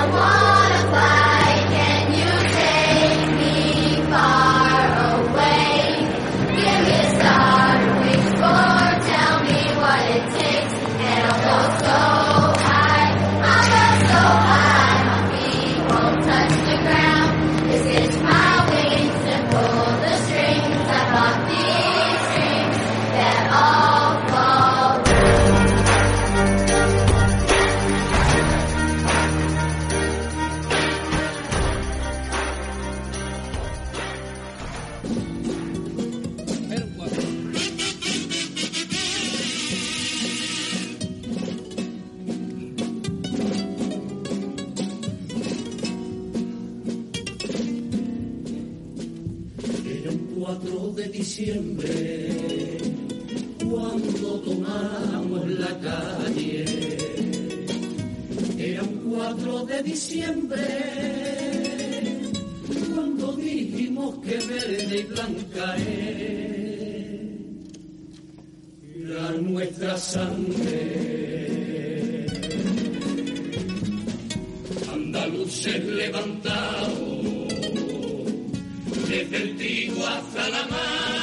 I wanna fly, Andaluces levantados desde el trigo hasta la mar.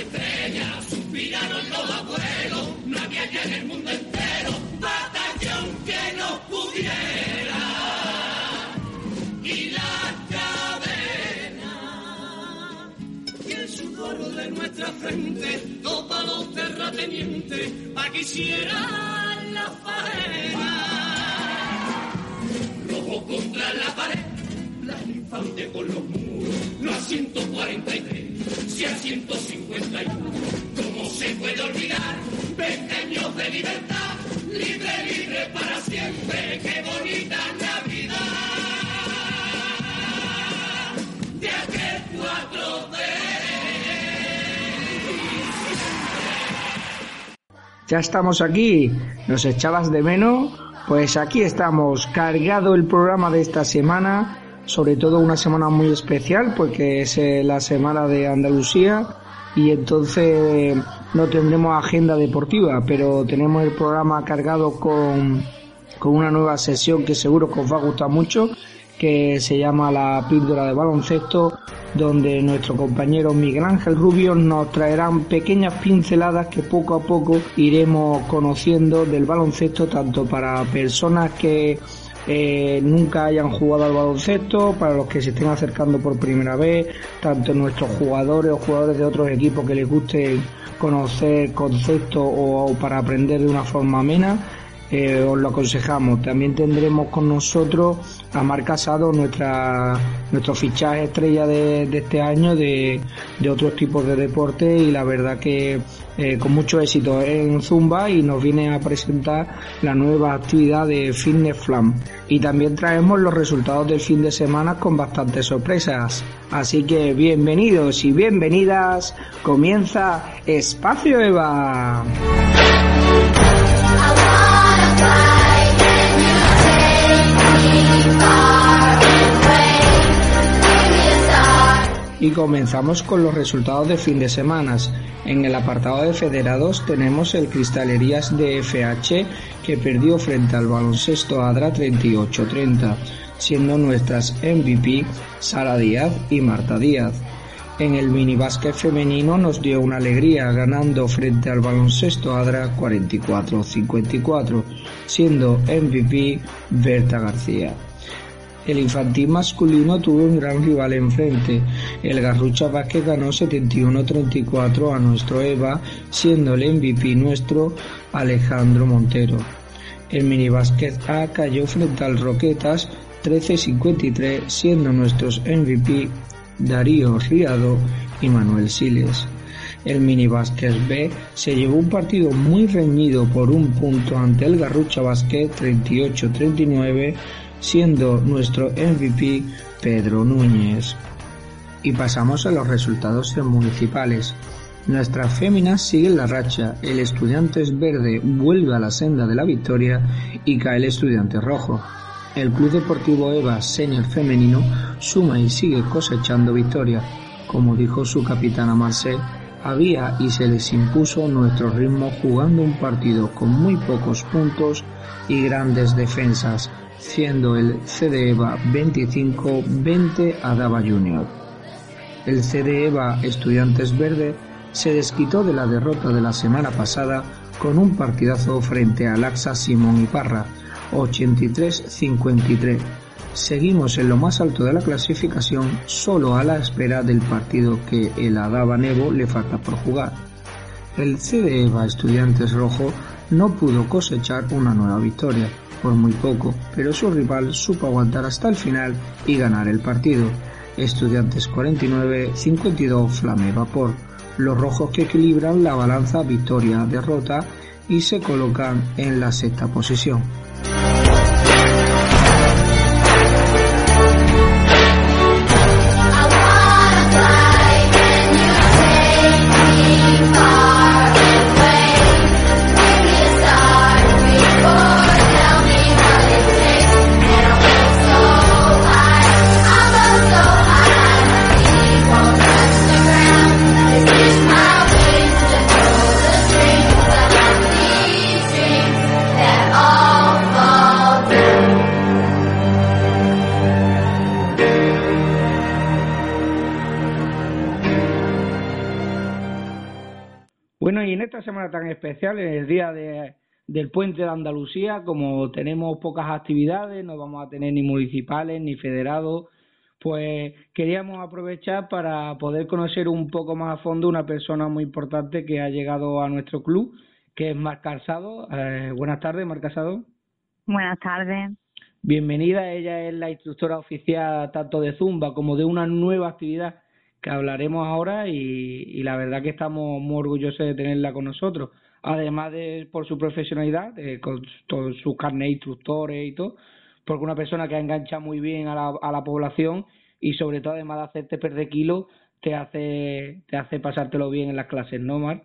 Estrellas, suspiraron los abuelos, no había ya en el mundo entero, batallón que nos pudiera, y las cadenas y el sudor de nuestra frente, todos los terratenientes, pa' que hicieran la faena. Rojo contra la pared, las infantes por los muros, no a 143, si a 151. ¿Cómo se puede olvidar 20 años de libertad? Libre, libre para siempre, qué bonita Navidad de aquel 4 de Ya estamos aquí. ¿Nos echabas de menos? Pues aquí estamos, cargado el programa de esta semana, sobre todo una semana muy especial porque es eh, la semana de Andalucía y entonces no tendremos agenda deportiva, pero tenemos el programa cargado con, con una nueva sesión que seguro que os va a gustar mucho, que se llama la píldora de baloncesto, donde nuestro compañero Miguel Ángel Rubio nos traerán pequeñas pinceladas que poco a poco iremos conociendo del baloncesto, tanto para personas que eh, nunca hayan jugado al baloncesto, para los que se estén acercando por primera vez, tanto nuestros jugadores o jugadores de otros equipos que les guste conocer conceptos o, o para aprender de una forma amena. Eh, os lo aconsejamos. También tendremos con nosotros a Mar Casado, nuestra, nuestro fichaje estrella de, este año de, de otros tipos de deporte y la verdad que eh, con mucho éxito en Zumba y nos viene a presentar la nueva actividad de Fitness Flam. Y también traemos los resultados del fin de semana con bastantes sorpresas. Así que bienvenidos y bienvenidas. Comienza Espacio Eva. Y comenzamos con los resultados de fin de semana. En el apartado de federados tenemos el Cristalerías de FH que perdió frente al baloncesto Adra 38-30. siendo nuestras MVP Sara Díaz y Marta Díaz. En el minibásquet femenino nos dio una alegría ganando frente al baloncesto Adra 44-54, siendo MVP Berta García. El infantil masculino tuvo un gran rival enfrente. El Garrucha Vázquez ganó 71-34 a nuestro Eva, siendo el MVP nuestro Alejandro Montero. El minibásquet A cayó frente al Roquetas 13-53, siendo nuestros MVP Darío Riado y Manuel Siles. El minibásquet B se llevó un partido muy reñido por un punto ante el Garrucha Basket 38-39, siendo nuestro MVP Pedro Núñez. Y pasamos a los resultados municipales. Nuestras féminas siguen la racha, el Estudiantes Verde vuelve a la senda de la victoria y cae el Estudiante Rojo. El Club Deportivo Eva Senior Femenino suma y sigue cosechando victorias. Como dijo su capitana Marcel, había y se les impuso nuestro ritmo jugando un partido con muy pocos puntos y grandes defensas, siendo el CD EVA 25-20 a Dava Junior. El CD EVA Estudiantes Verde se desquitó de la derrota de la semana pasada con un partidazo frente a Laxa Simón y Parra, 83-53. Seguimos en lo más alto de la clasificación solo a la espera del partido que el Adaba Nevo le falta por jugar. El CD EVA Estudiantes Rojo no pudo cosechar una nueva victoria, por muy poco, pero su rival supo aguantar hasta el final y ganar el partido. Estudiantes 49-52 Flame Vapor. Los rojos que equilibran la balanza victoria-derrota y se colocan en la sexta posición. Esta semana tan especial, en el día de- del puente de Andalucía, como tenemos pocas actividades, no vamos a tener ni municipales ni federados, pues queríamos aprovechar para poder conocer un poco más a fondo una persona muy importante que ha llegado a nuestro club, que es Mar Calzado. Eh, buenas tardes, Mar Calzado. Buenas tardes. Bienvenida, ella es la instructora oficial tanto de Zumba como de una nueva actividad que hablaremos ahora y, la verdad que estamos muy orgullosos de tenerla con nosotros. Además de por su profesionalidad, con sus carnet de instructores y todo, porque una persona que engancha muy bien a la, a la población y sobre todo además de hacerte perder kilos, te hace, te hace pasártelo bien en las clases, ¿no, Mar?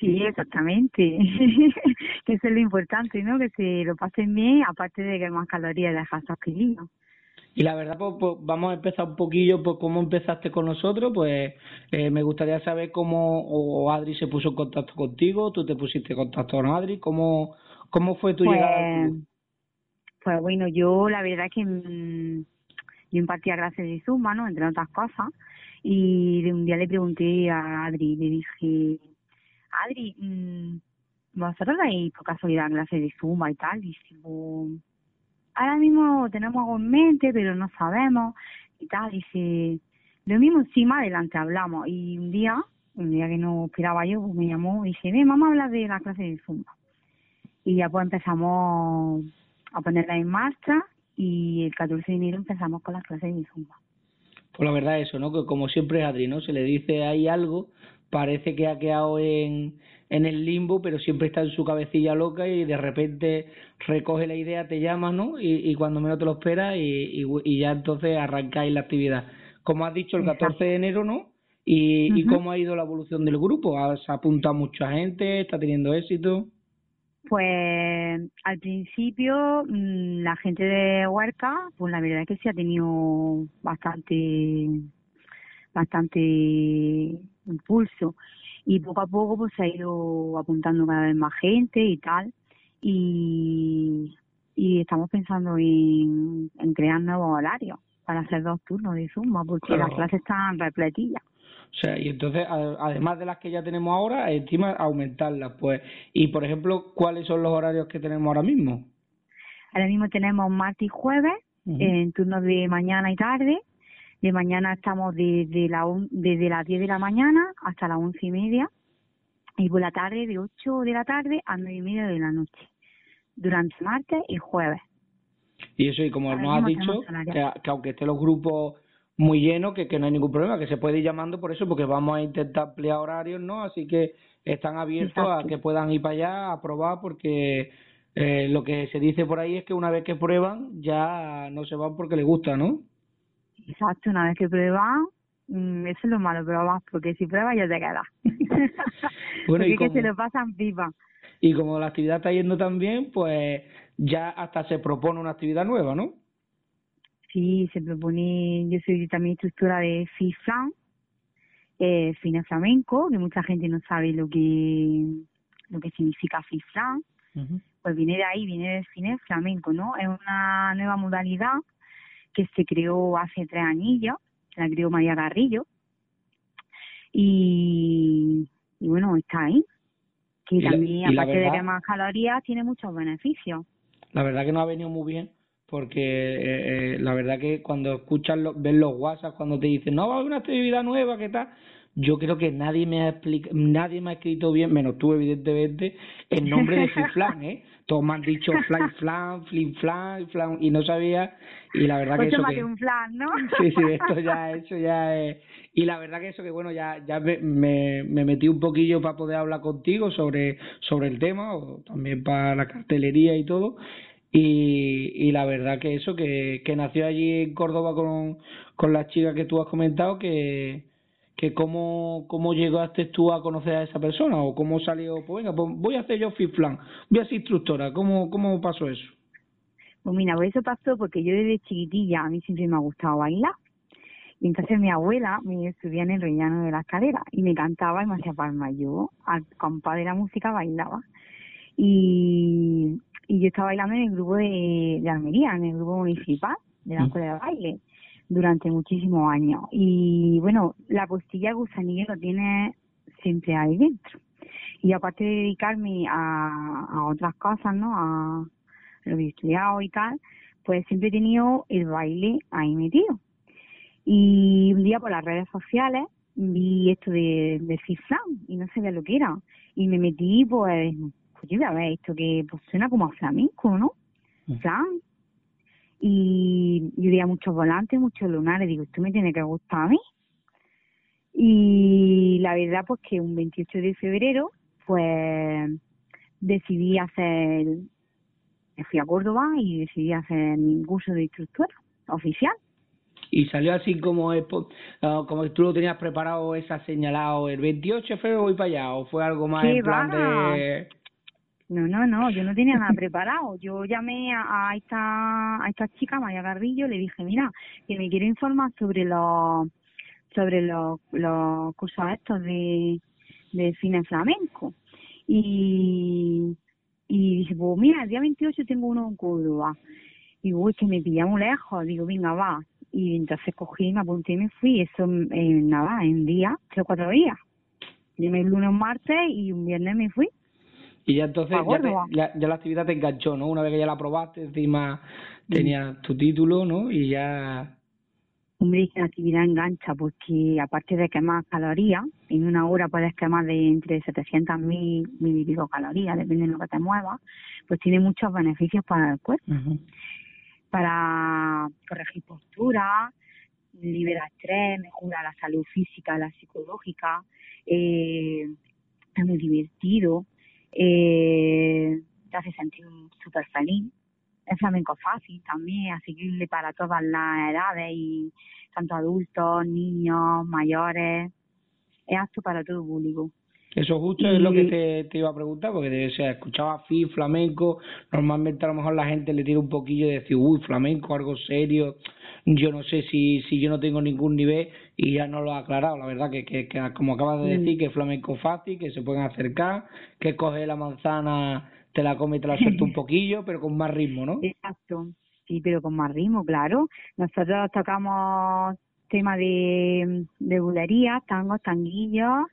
Sí, exactamente. eso es lo importante, ¿no? Que se lo pasen bien, aparte de que más calorías dejas esos kilitos. Y la verdad, pues, pues, vamos a empezar un poquillo por cómo empezaste con nosotros. Pues eh, me gustaría saber cómo o Adri se puso en contacto contigo, tú te pusiste en contacto con Adri, cómo, cómo fue tu llegada Pues, pues bueno, yo la verdad que mm, yo impartía clases de Zumba, ¿no? Entre otras cosas. Y de un día le pregunté a Adri, le dije, Adri, mm, ¿vosotros dais por casualidad clases de Zumba y tal? Y dice, pues, ahora mismo tenemos algo en mente, pero no sabemos y tal. Dice, lo mismo sí, más adelante hablamos. Y un día, un día que no esperaba yo, pues me llamó y dice, ven, vamos a hablar de la clase de Zumba. Y ya pues empezamos a ponerla en marcha y el 14 de enero empezamos con las clases de Zumba. Pues la verdad eso, ¿no? Que como siempre Adri, ¿no? Se le dice ahí algo, parece que ha quedado en, en el limbo, pero siempre está en su cabecilla loca y de repente recoge la idea, te llama, ¿no? Y, y cuando menos te lo esperas y, y, y ya entonces arrancáis la actividad. Como has dicho, el 14 de enero, ¿no? Y, y cómo ha ido la evolución del grupo. ¿Has apuntado mucha gente? ¿Está teniendo éxito? Pues al principio mm, la gente de Huerca, pues la verdad es que sí ha tenido bastante, bastante impulso y poco a poco pues se ha ido apuntando cada vez más gente y tal y, y estamos pensando en, en crear nuevos horarios para hacer dos turnos de Zumba, porque Claro. las clases están repletillas. O sea, y entonces, además de las que ya tenemos ahora, encima aumentarlas, pues. Y, por ejemplo, ¿cuáles son los horarios que tenemos ahora mismo? Ahora mismo tenemos martes y jueves en turnos de mañana y tarde. De mañana estamos desde, la, un- desde las 10 de la mañana hasta las once y media. Y por la tarde de 8 de la tarde a 9 y media de la noche. Durante martes y jueves. Y eso, y como Ahora nos has dicho, que, que aunque estén los grupos muy llenos, que, que no hay ningún problema, que se puede ir llamando por eso, porque vamos a intentar ampliar horarios, ¿no? Así que están abiertos a que puedan ir para allá a probar, porque eh, lo que se dice por ahí es que una vez que prueban, ya no se van porque les gusta, ¿no? Exacto, una vez que pruebas, mm, eso es lo malo, pruebas, porque si pruebas ya te quedas. Bueno, porque y es que como- se lo pasan pipa. Y como la actividad está yendo tan bien, pues ya hasta se propone una actividad nueva, ¿no? Sí, se propone, yo soy también instructora de FIFLAN, eh, Fine Flamenco, que mucha gente no sabe lo que lo que significa FIFLAN, pues viene de ahí, viene del Fine Flamenco, ¿no? Es una nueva modalidad que se creó hace tres anillos, la creó María Garrillo, y, y bueno, está ahí, que también, aparte de que más calorías, tiene muchos beneficios. La verdad que nos ha venido muy bien porque eh, eh, la verdad que cuando escuchas, lo- ves los WhatsApp cuando te dicen, no, va a haber una actividad nueva, ¿qué tal? Yo creo que nadie me ha explica, nadie me ha escrito bien, menos tú evidentemente, el nombre de Fliflan, ¿eh? Todos me han dicho Fly Flan, Flin Flan, Flan, y no sabía, y la verdad Pues que eso más que... que un flan, ¿no? Sí, sí, esto ya, eso ya es. Y la verdad que eso que bueno, ya, ya me, me, me metí un poquillo para poder hablar contigo sobre, sobre el tema, o también para la cartelería y todo. Y, y la verdad que eso, que, que nació allí en Córdoba con, con la chica que tú has comentado, que, que cómo, cómo llegaste tú a conocer a esa persona, o cómo salió, pues venga, pues voy a hacer yo FIFLAN, voy a ser instructora, ¿cómo, cómo pasó eso? Pues mira, pues eso pasó porque yo desde chiquitilla a mí siempre me ha gustado bailar. Y entonces mi abuela me subía en el rellano de la escalera y me cantaba y me hacía palmas. Yo, al compás de la música, bailaba. Y, y yo estaba bailando en el grupo de, de Almería, en el grupo municipal de la Mm. escuela de baile, durante muchísimos años. Y bueno, la postilla gusanillo lo tiene siempre ahí dentro. Y aparte de dedicarme a, a otras cosas, ¿no? A, lo que he estudiado y tal, pues siempre he tenido el baile ahí metido. Y un día por las redes sociales vi esto de, de Cifran y no sabía lo que era. Y me metí, pues, pues yo voy a ver esto que pues, suena como a flamenco, ¿no? Mm. Flan. Y yo veía muchos volantes, muchos lunares. Digo, esto me tiene que gustar a mí. Y la verdad, pues que un 28 de febrero, pues decidí hacer me fui a Córdoba y decidí hacer mi curso de instructora oficial. Y salió así como ah, como tú lo tenías preparado, esa señalado, el 28 de febrero voy para allá, o fue algo más ¡Qué en plan va! de... No, no, no, yo no tenía nada preparado. Yo llamé a, esta a esta chica, María Garrillo, le dije, mira, que me quiero informar sobre los sobre los, los cursos estos de, de cine flamenco. Y, y dice, pues mira, el día 28 tengo uno en Córdoba. Y uy, que me pilla muy lejos. Digo, venga, va. Y entonces cogí, me apunté y me fui. Eso en, nada, en días, tres o cuatro días. Llamé el lunes, un martes y un viernes me fui. Y ya entonces ya, te- Córdoba. ya, ya la actividad te enganchó, ¿no? Una vez que ya la probaste, encima tenías tu título, ¿no? Y ya... Hombre, la actividad engancha porque aparte de quemar calorías, en una hora puedes quemar de entre 700 mil mil y pico calorías, depende de lo que te muevas, pues tiene muchos beneficios para el cuerpo, para corregir postura, libera estrés, mejora la salud física, la psicológica, eh, es muy divertido, eh, te hace sentir súper feliz. Es flamenco fácil también, asequible para todas las edades y tanto adultos, niños, mayores. Es apto para todo público. Eso justo es lo que te, te iba a preguntar, porque te, o sea, escuchaba fi, flamenco, normalmente a lo mejor la gente le tira un poquillo de decir, uy, flamenco, algo serio, yo no sé si, si yo no tengo ningún nivel y ya no lo ha aclarado, la verdad que, que, que como acabas de Mm. decir, que es flamenco fácil, que se pueden acercar, que coge la manzana te la come y te la suelta un poquillo, pero con más ritmo, ¿no? Exacto, sí, pero con más ritmo, claro. Nosotros tocamos tema de, de bulería, tangos, tanguillos,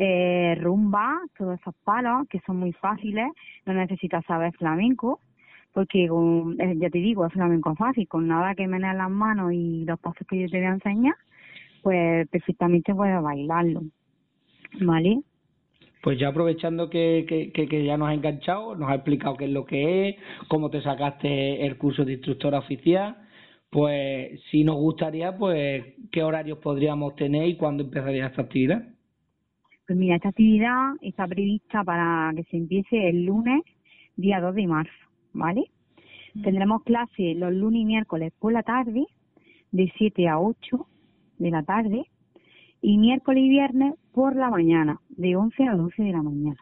eh, rumba, todos esos palos que son muy fáciles, no necesitas saber flamenco, porque con, eh, ya te digo, es flamenco fácil, con nada que menear las manos y los pasos que yo te voy a enseñar, pues perfectamente puedes bailarlo, ¿vale? Pues ya aprovechando que, que, ya nos ha enganchado, nos ha explicado qué es lo que es, cómo te sacaste el curso de instructora oficial, pues si nos gustaría, pues qué horarios podríamos tener y cuándo empezaría esta actividad. Pues mira, esta actividad está prevista para que se empiece el lunes, día 2 de marzo, ¿vale? Tendremos clase los lunes y miércoles por la tarde, de 7 a 8 de la tarde, y miércoles y viernes por la mañana, de 11 a 12 de la mañana.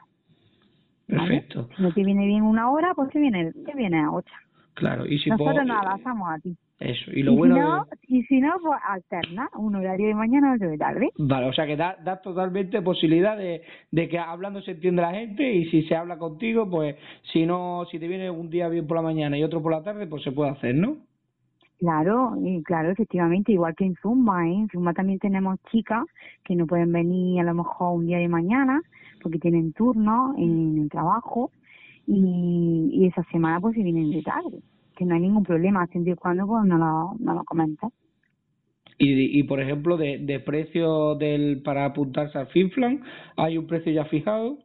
¿vale? Perfecto. Si no te viene bien una hora, pues te viene, te viene a otra. Claro, y si Nosotros nos adaptamos a ti. Eso, y lo y, bueno si no, de- y si no, pues alterna, un horario de mañana otro de tarde. Vale, o sea que da, da totalmente posibilidad de, de que hablando se entiende la gente y si se habla contigo, pues si no, si te viene un día bien por la mañana y otro por la tarde, pues se puede hacer, ¿no? Claro, y claro, efectivamente, igual que en Zumba, ¿eh? En Zumba también tenemos chicas que no pueden venir a lo mejor un día de mañana porque tienen turno en el trabajo y, y esa semana pues se vienen de tarde, que no hay ningún problema, siempre y cuando pues no lo, no lo comentas. Y, y por ejemplo, de, de precio del para apuntarse al FinFlan, ¿hay un precio ya fijado?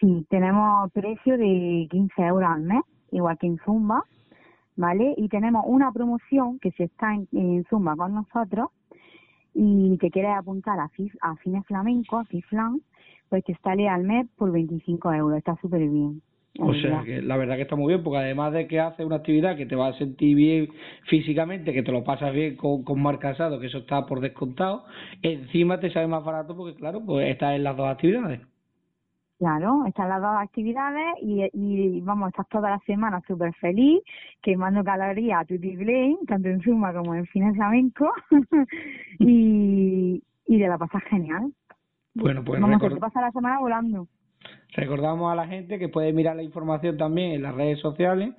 Sí, tenemos precio de 15 euros al mes, igual que en Zumba, ¿vale? Y tenemos una promoción que si está en, en Zumba con nosotros y te quieres apuntar a, FIF, a Fines Flamenco, a FIFLAN, pues te sale al mes por 25 euros, está súper bien. O sea, que la verdad que está muy bien, porque además de que hace una actividad que te va a sentir bien físicamente, que te lo pasas bien con, con Mar Casado, que eso está por descontado, encima te sale más barato porque, claro, pues estás en las dos actividades. Claro, están las dos actividades y, y vamos, estás toda la semana súper feliz, quemando calorías a tu play, tanto en Zumba como en Fines Flamenco, y, y te la pasas genial. Bueno, pues vamos, se record- te pasa la semana volando. Recordamos a la gente que puede mirar la información también en las redes sociales,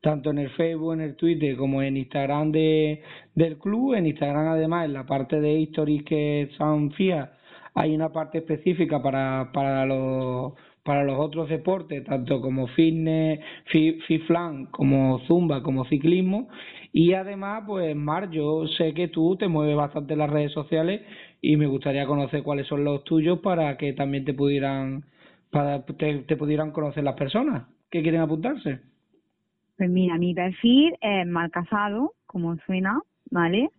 tanto en el Facebook, en el Twitter, como en Instagram de, del club. En Instagram, además, en la parte de Stories que son fijas, hay una parte específica para, para los para los otros deportes, tanto como fitness, fi- fiflan, como zumba, como ciclismo. Y además, pues Mar, yo sé que tú te mueves bastante en las redes sociales y me gustaría conocer cuáles son los tuyos para que también te pudieran para te, te pudieran conocer las personas que quieren apuntarse. Pues mira, mi perfil es mal casado, como suena, ¿vale?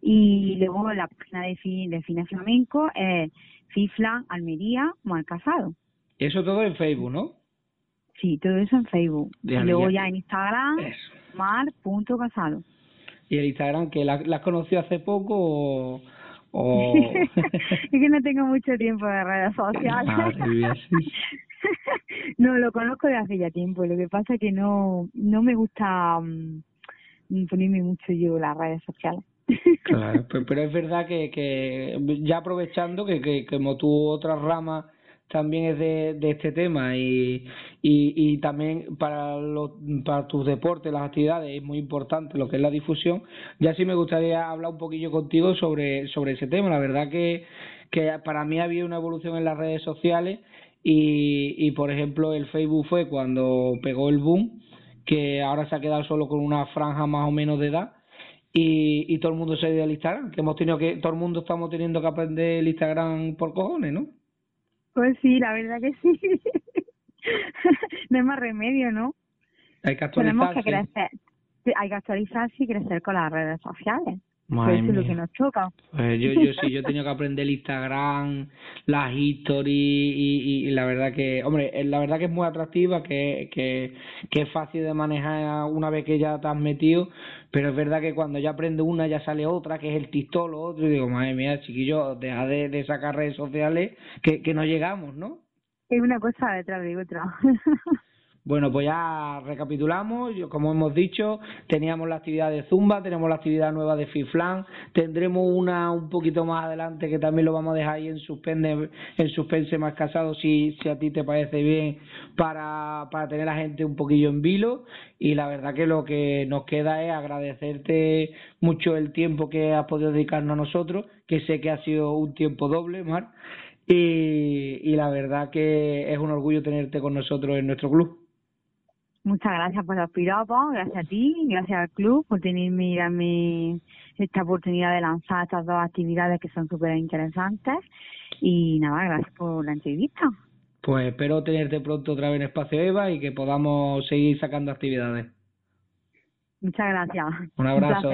Y luego la página de, fi- de Fines Flamenco es Fiflan Almería mal casado. Eso todo en Facebook, ¿no? Sí, todo eso en Facebook. Y luego ya en Instagram, mar.casado. Y el Instagram, que la, la has conocido hace poco o... o... es que no tengo mucho tiempo de redes sociales. Ah, no, lo conozco de hace ya tiempo. Lo que pasa es que no, no me gusta mm, ponerme mucho yo las redes sociales. Claro, pero, pero es verdad que, que ya aprovechando que, que, como tú otra rama también es de, este tema y, y, también para, los, para tus deportes, las actividades, es muy importante lo que es la difusión. Ya sí me gustaría hablar un poquillo contigo sobre, sobre ese tema. La verdad que, que para mí había una evolución en las redes sociales y, y, por ejemplo, el Facebook fue cuando pegó el boom, que ahora se ha quedado solo con una franja más o menos de edad y, y todo el mundo se ha ido al Instagram, que hemos tenido que, todo el mundo estamos teniendo que aprender el Instagram por cojones, ¿no? Pues sí, la verdad que sí. no hay más remedio, ¿no? Hay que Tenemos actualizarse. que crecer. Hay que actualizarse y crecer con las redes sociales. Madre Pues eso es lo que nos toca. Pues yo, yo sí, yo he tenido que aprender el Instagram, las history y, y, la verdad que, hombre, eh, la verdad que es muy atractiva, que, que, que es fácil de manejar una vez que ya te has metido, pero es verdad que cuando ya aprende una ya sale otra, que es el TikTok, lo otro, y digo, madre mía, chiquillo, deja de, de sacar redes sociales que, que no llegamos, ¿no? Es una cosa detrás de otra. Bueno, pues ya recapitulamos, como hemos dicho, teníamos la actividad de Zumba, tenemos la actividad nueva de Fiflan, tendremos una un poquito más adelante que también lo vamos a dejar ahí en suspense, en suspense más casado si, si a ti te parece bien para, para tener a gente un poquillo en vilo. Y la verdad que lo que nos queda es agradecerte mucho el tiempo que has podido dedicarnos a nosotros, que sé que ha sido un tiempo doble, Mar, y, y la verdad que es un orgullo tenerte con nosotros en nuestro club. Muchas gracias por los piropos, gracias a ti, gracias al club por tenerme y darme esta oportunidad de lanzar estas dos actividades que son súper interesantes. Y nada, gracias por la entrevista. Pues espero tenerte pronto otra vez en Espacio Eva y que podamos seguir sacando actividades. Muchas gracias. Un abrazo.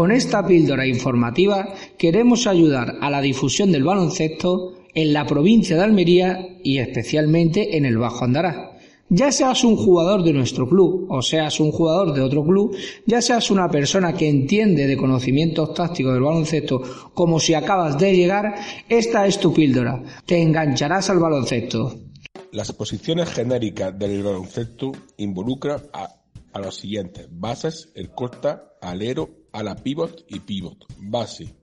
Con esta píldora informativa queremos ayudar a la difusión del baloncesto en la provincia de Almería y especialmente en el Bajo Andará. Ya seas un jugador de nuestro club o seas un jugador de otro club, ya seas una persona que entiende de conocimientos tácticos del baloncesto como si acabas de llegar, esta es tu píldora. Te engancharás al baloncesto. Las posiciones genéricas del baloncesto involucran a, a los siguientes: bases, escolta, alero, ala pivot y pivot. Base.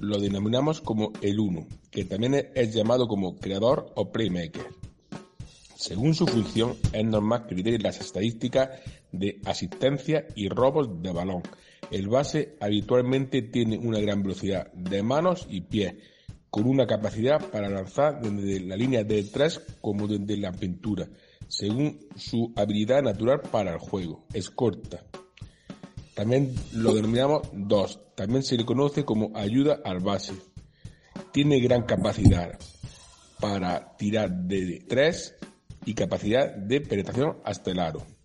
Lo denominamos como el uno, que también es- llamado como creador o playmaker. Según su función, es normal que lidere las estadísticas de asistencia y robos de balón. El base habitualmente tiene una gran velocidad de manos y pies, con una capacidad para lanzar desde la línea de tres como desde la pintura, según su habilidad natural para el juego. Es corta. También lo denominamos dos. También se le conoce como ayuda al base. Tiene gran capacidad para tirar de tres y capacidad de penetración hasta el aro.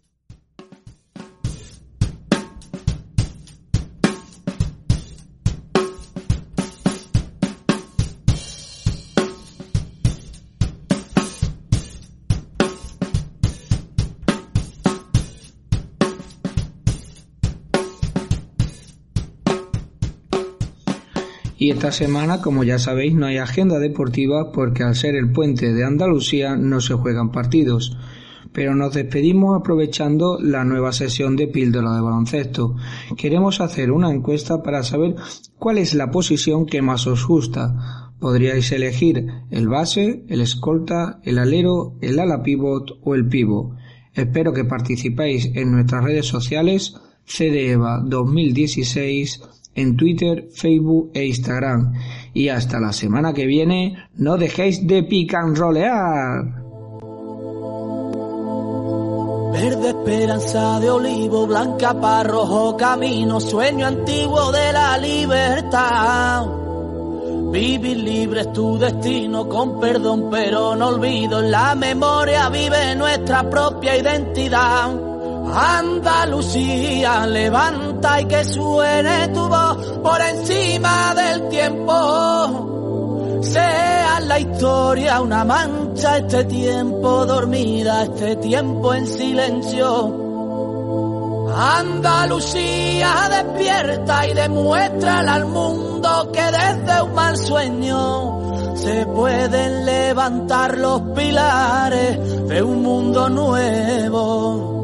Y esta semana, como ya sabéis, no hay agenda deportiva porque al ser el puente de Andalucía no se juegan partidos. Pero nos despedimos aprovechando la nueva sesión de píldora de baloncesto. Queremos hacer una encuesta para saber cuál es la posición que más os gusta. Podríais elegir el base, el escolta, el alero, el ala pivot o el pivo. Espero que participéis en nuestras redes sociales CDEVA 2016 en Twitter, Facebook e Instagram. Y hasta la semana que viene, no dejéis de picanrolear. Verde esperanza de olivo, blanca para rojo camino, sueño antiguo de la libertad. Vivir libre es tu destino, con perdón pero no olvido, en la memoria vive nuestra propia identidad. Andalucía, levanta y que suene tu voz por encima del tiempo. Sea la historia una mancha, este tiempo dormida, este tiempo en silencio. Andalucía despierta y demuéstrale al mundo que desde un mal sueño se pueden levantar los pilares de un mundo nuevo.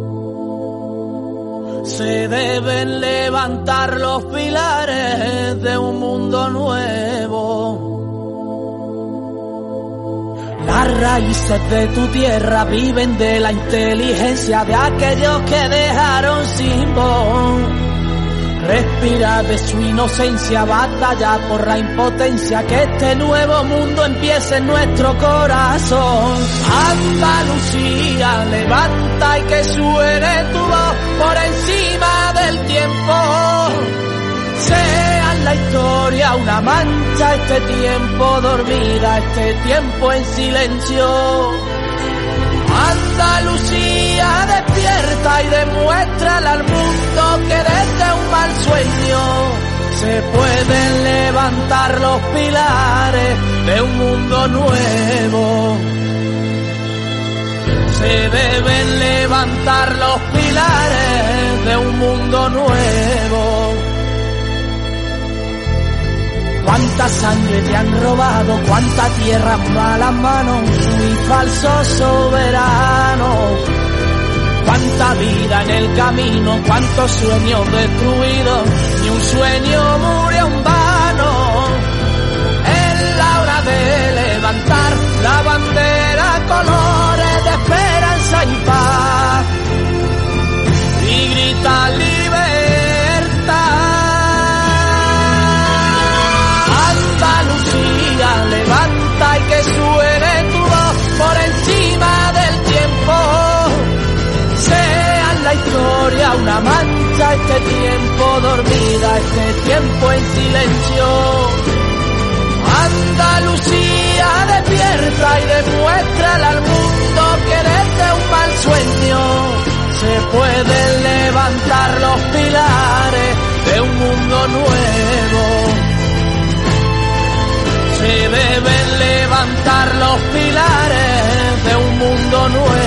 Se deben levantar los pilares de un mundo nuevo. Las raíces de tu tierra viven de la inteligencia de aquellos que dejaron sin voz. Respira de su inocencia, batalla por la impotencia, que este nuevo mundo empiece en nuestro corazón. Andalucía, levanta y que suene tu voz por encima del tiempo. Sea en la historia una mancha, este tiempo dormida, este tiempo en silencio. Andalucía despierta y demuéstrale al mundo que desde un mal sueño se pueden levantar los pilares de un mundo nuevo. Se deben levantar los pilares de un mundo nuevo. Cuánta sangre te han robado, cuánta tierra malas manos, mi falso soberano. Cuánta vida en el camino, cuántos sueños destruidos, ni un sueño murió en vano. Es la hora de levantar la bandera, colores de esperanza y paz. Y grita que suene tu voz por encima del tiempo. Sea la historia una mancha, este tiempo dormida, este tiempo en silencio. Andalucía despierta y demuéstrale al mundo que desde un mal sueño se pueden levantar los pilares de un mundo nuevo. Los pilares de un mundo nuevo.